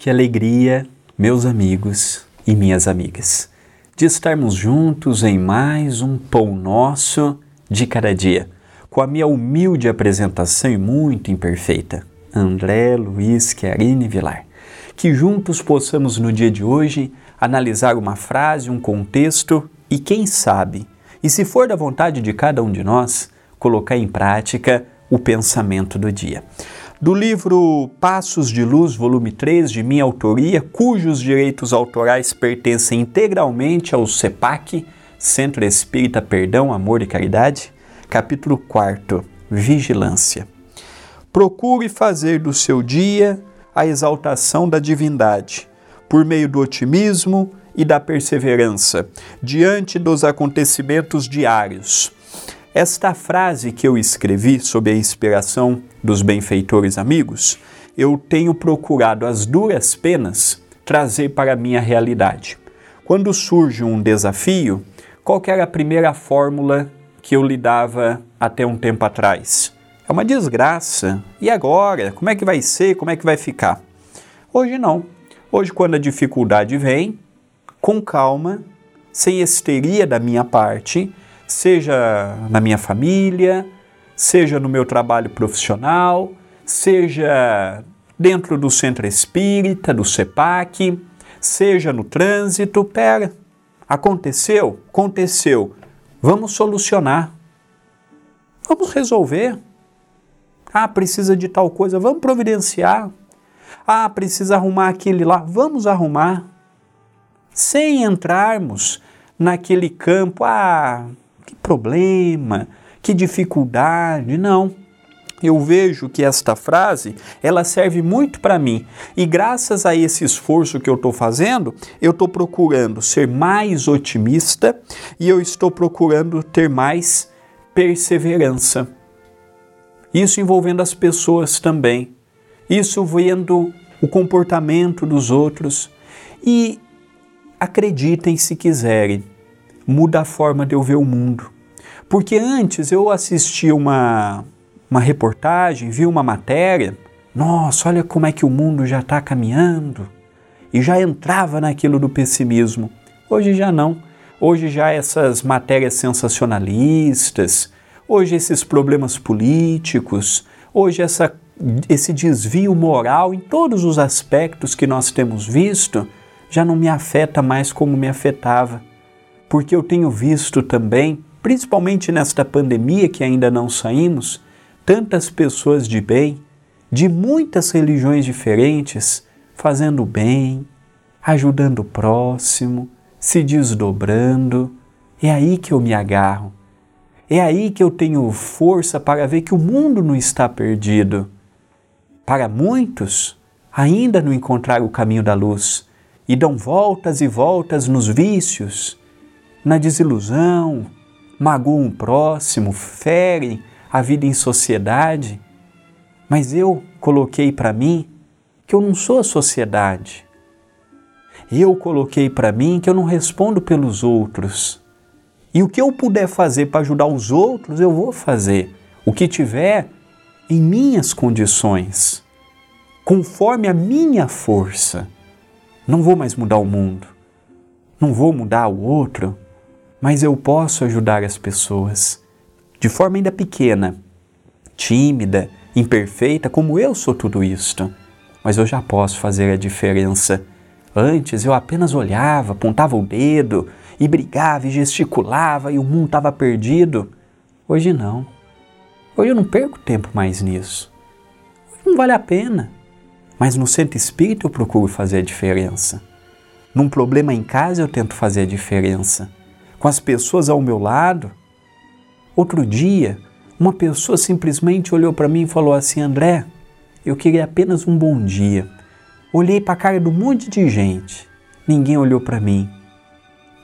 Que alegria, meus amigos e minhas amigas, de estarmos juntos em mais um Pão Nosso de Cada Dia, com a minha humilde apresentação e muito imperfeita, André Luiz Chiarini Vilar. Que juntos possamos no dia de hoje analisar uma frase, um contexto e, quem sabe, e se for da vontade de cada um de nós, colocar em prática o pensamento do dia. Do livro Passos de Luz, volume 3, de minha autoria, cujos direitos autorais pertencem integralmente ao CEPAC, Centro Espírita Perdão, Amor e Caridade, capítulo 4, Vigilância. Procure fazer do seu dia a exaltação da divindade, por meio do otimismo e da perseverança, diante dos acontecimentos diários esta frase que eu escrevi sob a inspiração dos benfeitores amigos, eu tenho procurado as duras penas trazer para a minha realidade. Quando surge um desafio, qual era a primeira fórmula que eu lhe dava até um tempo atrás? É uma desgraça. E agora? Como é que vai ser? Como é que vai ficar? Hoje não. Hoje, quando a dificuldade vem, com calma, sem histeria da minha parte, seja na minha família, seja no meu trabalho profissional, seja dentro do centro espírita, do CEPAC, seja no trânsito. Pera, aconteceu? Aconteceu. Vamos solucionar. Vamos resolver. Ah, precisa de tal coisa, vamos providenciar. Ah, precisa arrumar aquele lá, vamos arrumar. Sem entrarmos naquele campo, ah, que problema, que dificuldade. Não. Eu vejo que esta frase, ela serve muito para mim. E graças a esse esforço que eu estou fazendo, eu estou procurando ser mais otimista e eu estou procurando ter mais perseverança. Isso envolvendo as pessoas também. Isso vendo o comportamento dos outros. E acreditem se quiserem, muda a forma de eu ver o mundo. Porque antes eu assistia uma, uma reportagem, vi uma matéria, nossa, olha como é que o mundo já está caminhando, e já entrava naquilo do pessimismo. Hoje já não. Hoje já essas matérias sensacionalistas, hoje esses problemas políticos, hoje essa, esse desvio moral em todos os aspectos que nós temos visto, já não me afeta mais como me afetava porque eu tenho visto também, principalmente nesta pandemia que ainda não saímos, tantas pessoas de bem, de muitas religiões diferentes, fazendo bem, ajudando o próximo, se desdobrando. É aí que eu me agarro. É aí que eu tenho força para ver que o mundo não está perdido. Para muitos, ainda não encontraram o caminho da luz e dão voltas e voltas nos vícios, na desilusão, magoam o próximo, ferem a vida em sociedade. Mas eu coloquei para mim que eu não sou a sociedade. Eu coloquei para mim que eu não respondo pelos outros. E o que eu puder fazer para ajudar os outros, eu vou fazer. O que tiver em minhas condições, conforme a minha força. Não vou mais mudar o mundo. Não vou mudar o outro mas eu posso ajudar as pessoas de forma ainda pequena, tímida, imperfeita, como eu sou tudo isto. Mas eu já posso fazer a diferença. Antes eu apenas olhava, apontava o dedo e brigava e gesticulava e o mundo estava perdido. Hoje não. Hoje eu não perco tempo mais nisso. Hoje não vale a pena. Mas no centro espírita eu procuro fazer a diferença. Num problema em casa eu tento fazer a diferença com as pessoas ao meu lado. Outro dia, uma pessoa simplesmente olhou para mim e falou assim: André, eu queria apenas um bom dia. Olhei para a cara de um monte de gente, ninguém olhou para mim.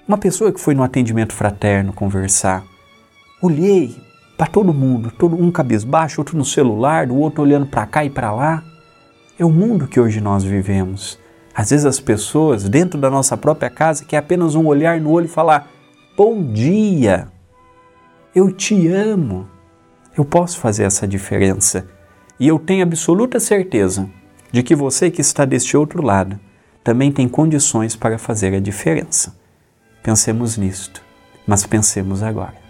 Uma pessoa que foi no atendimento fraterno conversar. Olhei para todo mundo, todo um cabisbaixo, outro no celular, o outro olhando para cá e para lá. É o mundo que hoje nós vivemos. Às vezes as pessoas, dentro da nossa própria casa, que é apenas um olhar no olho e falar: bom dia, eu te amo. Eu posso fazer essa diferença e eu tenho absoluta certeza de que você que está deste outro lado também tem condições para fazer a diferença. Pensemos nisto, mas pensemos agora.